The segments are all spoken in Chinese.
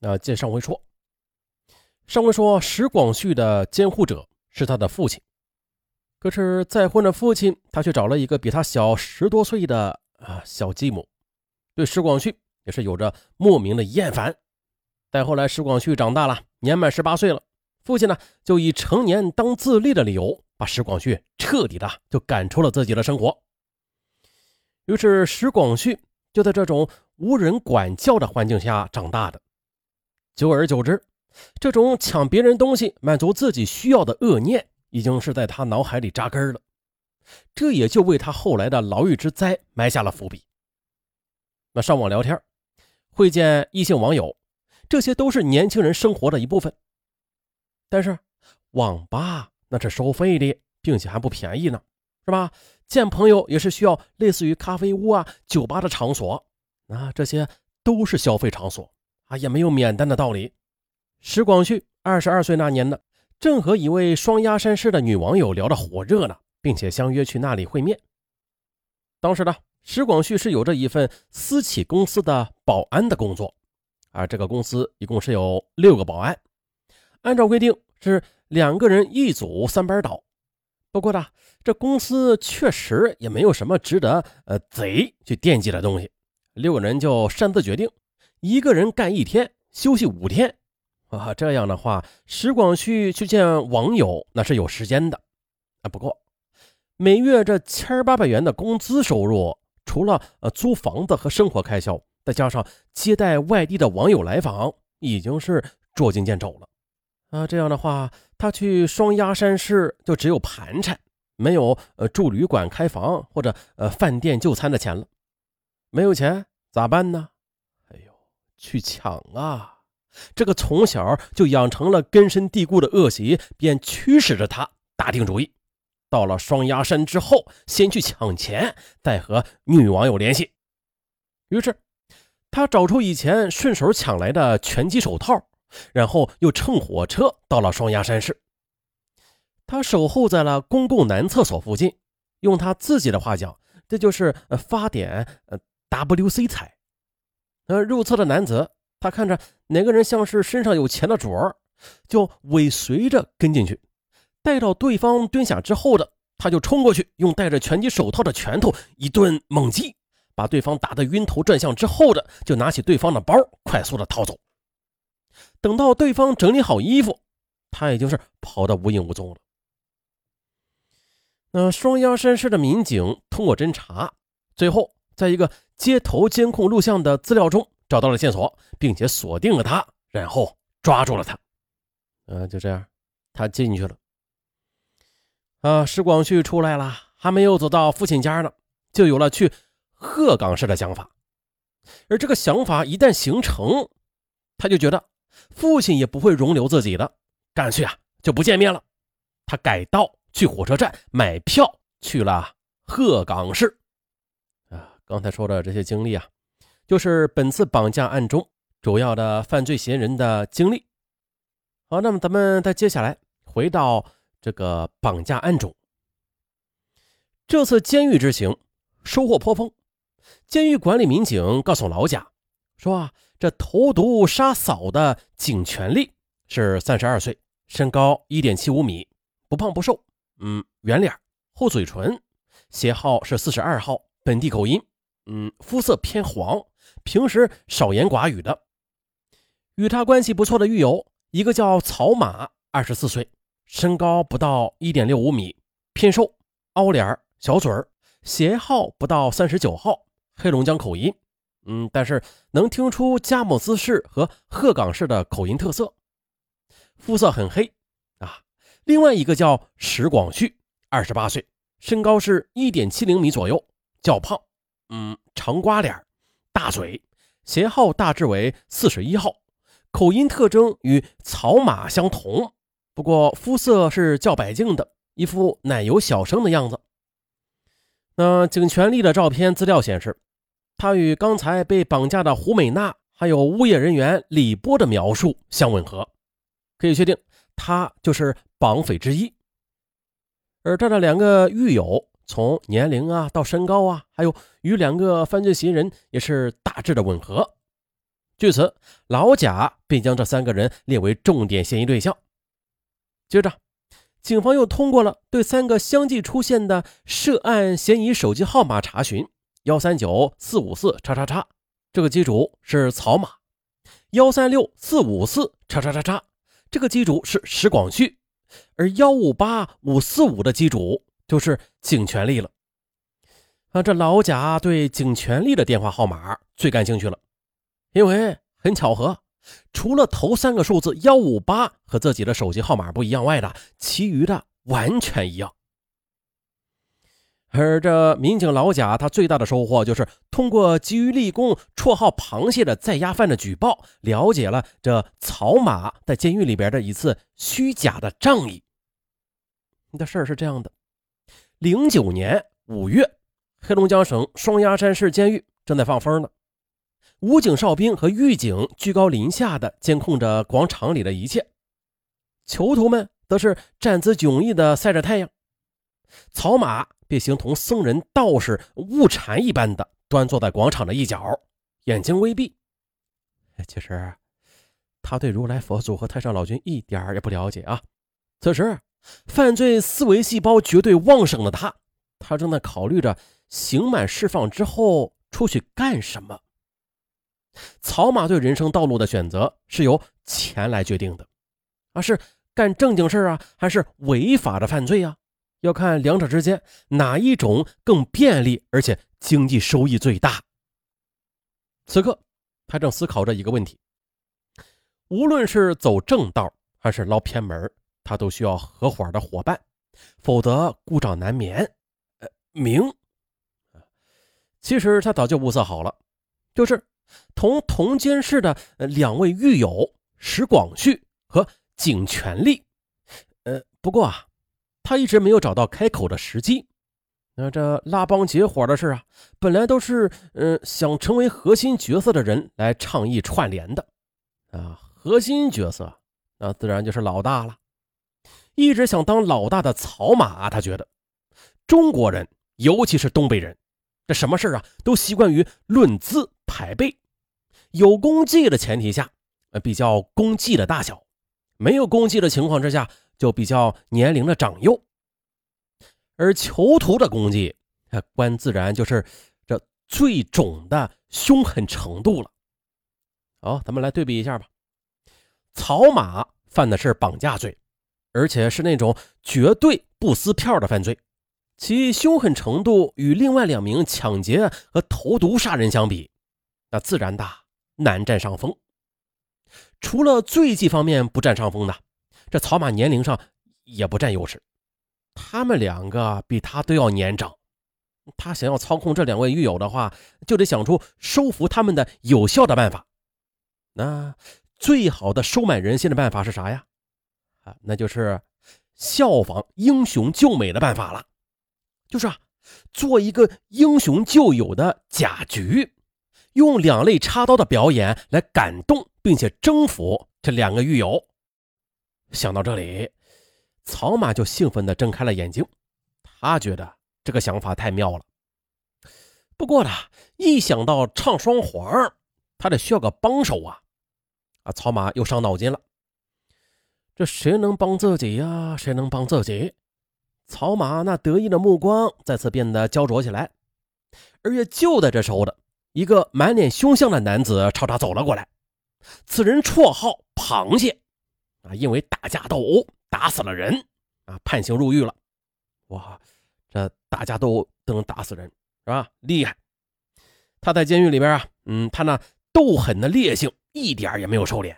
那接上回说，上回说石广旭的监护者是他的父亲，可是再婚的父亲他却找了一个比他小十多岁的啊小继母，对石广旭也是有着莫名的厌烦。再后来，石广旭长大了，年满十八岁了，父亲呢就以成年当自立的理由，把石广旭彻底的就赶出了自己的生活。于是，石广旭就在这种无人管教的环境下长大的。久而久之，这种抢别人东西满足自己需要的恶念，已经是在他脑海里扎根了。这也就为他后来的牢狱之灾埋下了伏笔。那上网聊天，会见异性网友，这些都是年轻人生活的一部分。但是，网吧那是收费的，并且还不便宜呢，是吧？见朋友也是需要类似于咖啡屋啊、酒吧的场所，啊，这些都是消费场所啊，也没有免单的道理。石广旭二十二岁那年呢，正和一位双鸭山市的女网友聊得火热呢，并且相约去那里会面。当时呢，石广旭是有着一份私企公司的保安的工作，而这个公司一共是有六个保安，按照规定是两个人一组三班倒。不过呢，这公司确实也没有什么值得呃贼去惦记的东西。六个人就擅自决定，一个人干一天，休息五天。啊，这样的话，石广旭去见网友那是有时间的。啊，不过每月这千八百元的工资收入，除了呃租房子和生活开销，再加上接待外地的网友来访，已经是捉襟见肘了。啊，这样的话。他去双鸭山市就只有盘缠，没有呃住旅馆、开房或者呃饭店就餐的钱了。没有钱咋办呢？去抢啊！这个从小就养成了根深蒂固的恶习，便驱使着他打定主意，到了双鸭山之后，先去抢钱，再和女网友联系。于是，他找出以前顺手抢来的拳击手套。然后又乘火车到了双鸭山市，他守候在了公共男厕所附近，用他自己的话讲，这就是发点 WC 彩。呃，入厕的男子，他看着哪个人像是身上有钱的主儿，就尾随着跟进去，待到对方蹲下之后的，他就冲过去，用戴着拳击手套的拳头一顿猛击，把对方打得晕头转向之后的，就拿起对方的包，快速的逃走。等到对方整理好衣服，他已经是跑得无影无踪了。那双鸭山市的民警通过侦查，最后在一个街头监控录像的资料中找到了线索，并且锁定了他，然后抓住了他。嗯，就这样，他进去了。啊，石广旭出来了，还没有走到父亲家呢，就有了去鹤岗市的想法。而这个想法一旦形成，他就觉得。父亲也不会容留自己的，干脆啊就不见面了。他改道去火车站买票去了鹤岗市。刚才说的这些经历啊，就是本次绑架案中主要的犯罪嫌疑人的经历。好，那么咱们再接下来回到这个绑架案中。这次监狱之行收获颇丰，监狱管理民警告诉老贾说啊。这投毒杀嫂的景全利是三十二岁，身高一点七五米，不胖不瘦，嗯，圆脸，厚嘴唇，鞋号是四十二号，本地口音，嗯，肤色偏黄，平时少言寡语的。与他关系不错的狱友，一个叫曹马，二十四岁，身高不到一点六五米，偏瘦，凹脸，小嘴儿，鞋号不到三十九号，黑龙江口音。嗯，但是能听出佳木斯市和鹤岗市的口音特色，肤色很黑啊。另外一个叫石广旭，二十八岁，身高是一点七零米左右，较胖，嗯，长瓜脸，大嘴，鞋号大致为四十一号，口音特征与草马相同，不过肤色是较白净的，一副奶油小生的样子。那景全利的照片资料显示。他与刚才被绑架的胡美娜，还有物业人员李波的描述相吻合，可以确定他就是绑匪之一。而这的两个狱友，从年龄啊到身高啊，还有与两个犯罪嫌疑人也是大致的吻合。据此，老贾便将这三个人列为重点嫌疑对象。接着，警方又通过了对三个相继出现的涉案嫌疑手机号码查询：幺三九四五四叉叉叉，这个机主是曹马；幺三六四五四叉叉叉叉，这个机主是石广旭；而幺五八五四五的机主就是景全利了。啊，这老贾对景全利的电话号码最感兴趣了，因为很巧合。除了头三个数字幺五八和自己的手机号码不一样外的，其余的完全一样。而这民警老贾，他最大的收获就是通过基于立功绰号“螃蟹”的在押犯的举报，了解了这草马在监狱里边的一次虚假的仗义。的事儿是这样的：零九年五月，黑龙江省双鸭山市监狱正在放风呢。武警哨兵和狱警居高临下的监控着广场里的一切，囚徒们则是站姿迥异的晒着太阳。草马便形同僧人、道士悟禅一般的端坐在广场的一角，眼睛微闭。其实，他对如来佛祖和太上老君一点也不了解啊。此时，犯罪思维细胞绝对旺盛的他，他正在考虑着刑满释放之后出去干什么。草马对人生道路的选择是由钱来决定的，啊，是干正经事啊，还是违法的犯罪啊？要看两者之间哪一种更便利，而且经济收益最大。此刻，他正思考着一个问题：无论是走正道还是捞偏门，他都需要合伙的伙伴，否则孤掌难鸣。呃，名，其实他早就物色好了，就是。同同监室的两位狱友石广旭和景全利，呃，不过啊，他一直没有找到开口的时机。那这拉帮结伙的事啊，本来都是嗯想成为核心角色的人来倡议串联的啊。核心角色那自然就是老大了。一直想当老大的草马啊，他觉得中国人，尤其是东北人。这什么事啊，都习惯于论资排辈，有功绩的前提下，呃，比较功绩的大小；没有功绩的情况之下，就比较年龄的长幼。而囚徒的功绩，呃，关自然就是这最重的凶狠程度了。好，咱们来对比一下吧。草马犯的是绑架罪，而且是那种绝对不撕票的犯罪。其凶狠程度与另外两名抢劫和投毒杀人相比，那自然大难占上风。除了罪迹方面不占上风的，这草马年龄上也不占优势。他们两个比他都要年长。他想要操控这两位狱友的话，就得想出收服他们的有效的办法。那最好的收买人心的办法是啥呀？那就是效仿英雄救美的办法了。就是啊，做一个英雄救友的假局，用两肋插刀的表演来感动并且征服这两个狱友。想到这里，草马就兴奋地睁开了眼睛。他觉得这个想法太妙了。不过呢，一想到唱双簧，他得需要个帮手啊！啊，草马又伤脑筋了。这谁能帮自己呀？谁能帮自己？草马那得意的目光再次变得焦灼起来，而也就在这时候的一个满脸凶相的男子朝他走了过来。此人绰号“螃蟹”，啊，因为打架斗殴打死了人，啊，判刑入狱了。哇，这打架斗殴都能打死人，是吧？厉害！他在监狱里边啊，嗯，他那斗狠的烈性一点也没有收敛。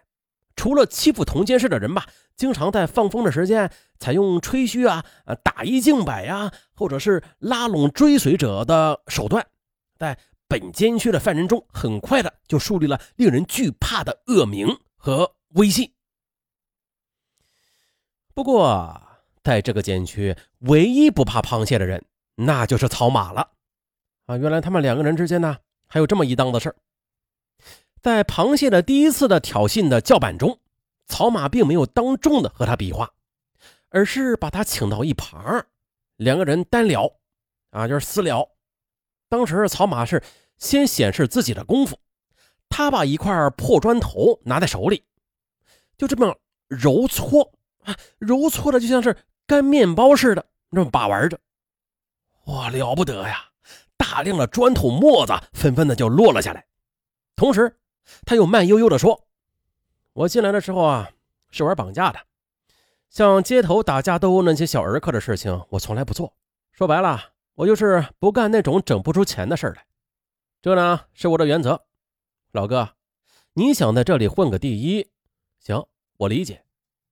除了欺负同监室的人吧，经常在放风的时间采用吹嘘啊、啊打一敬百呀，或者是拉拢追随者的手段，在本监区的犯人中，很快的就树立了令人惧怕的恶名和威信。不过，在这个监区，唯一不怕螃蟹的人，那就是草马了。啊，原来他们两个人之间呢，还有这么一档子事儿。在螃蟹的第一次的挑衅的叫板中，草马并没有当众的和他比划，而是把他请到一旁，两个人单聊，啊，就是私聊。当时草马是先显示自己的功夫，他把一块破砖头拿在手里，就这么揉搓啊，揉搓的就像是干面包似的，那么把玩着。哇，了不得呀！大量的砖头沫子纷纷的就落了下来。同时，他又慢悠悠的说：“我进来的时候啊，是玩绑架的，像街头打架斗殴那些小儿科的事情，我从来不做。说白了，我就是不干那种整不出钱的事来。这呢，是我的原则。老哥，你想在这里混个第一，行，我理解，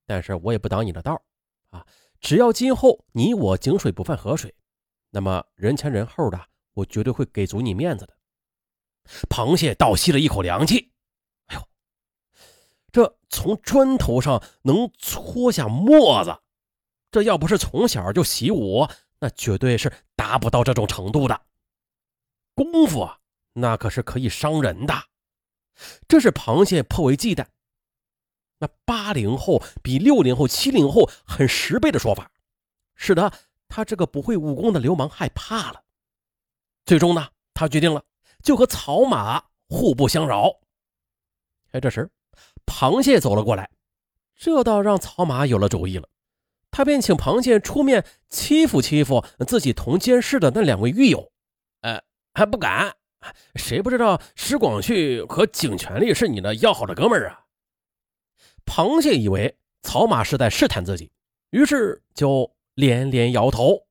但是我也不挡你的道啊。只要今后你我井水不犯河水，那么人前人后的，我绝对会给足你面子的。”螃蟹倒吸了一口凉气，哎呦，这从砖头上能搓下沫子，这要不是从小就习武，那绝对是达不到这种程度的。功夫啊，那可是可以伤人的。这是螃蟹颇为忌惮。那八零后比六零后、七零后狠十倍的说法，使得他这个不会武功的流氓害怕了。最终呢，他决定了。就和草马互不相扰。哎，这时，螃蟹走了过来，这倒让草马有了主意了。他便请螃蟹出面欺负欺负自己同监室的那两位狱友。呃，还不敢？谁不知道石广旭和景全力是你的要好的哥们儿啊？螃蟹以为草马是在试探自己，于是就连连摇头。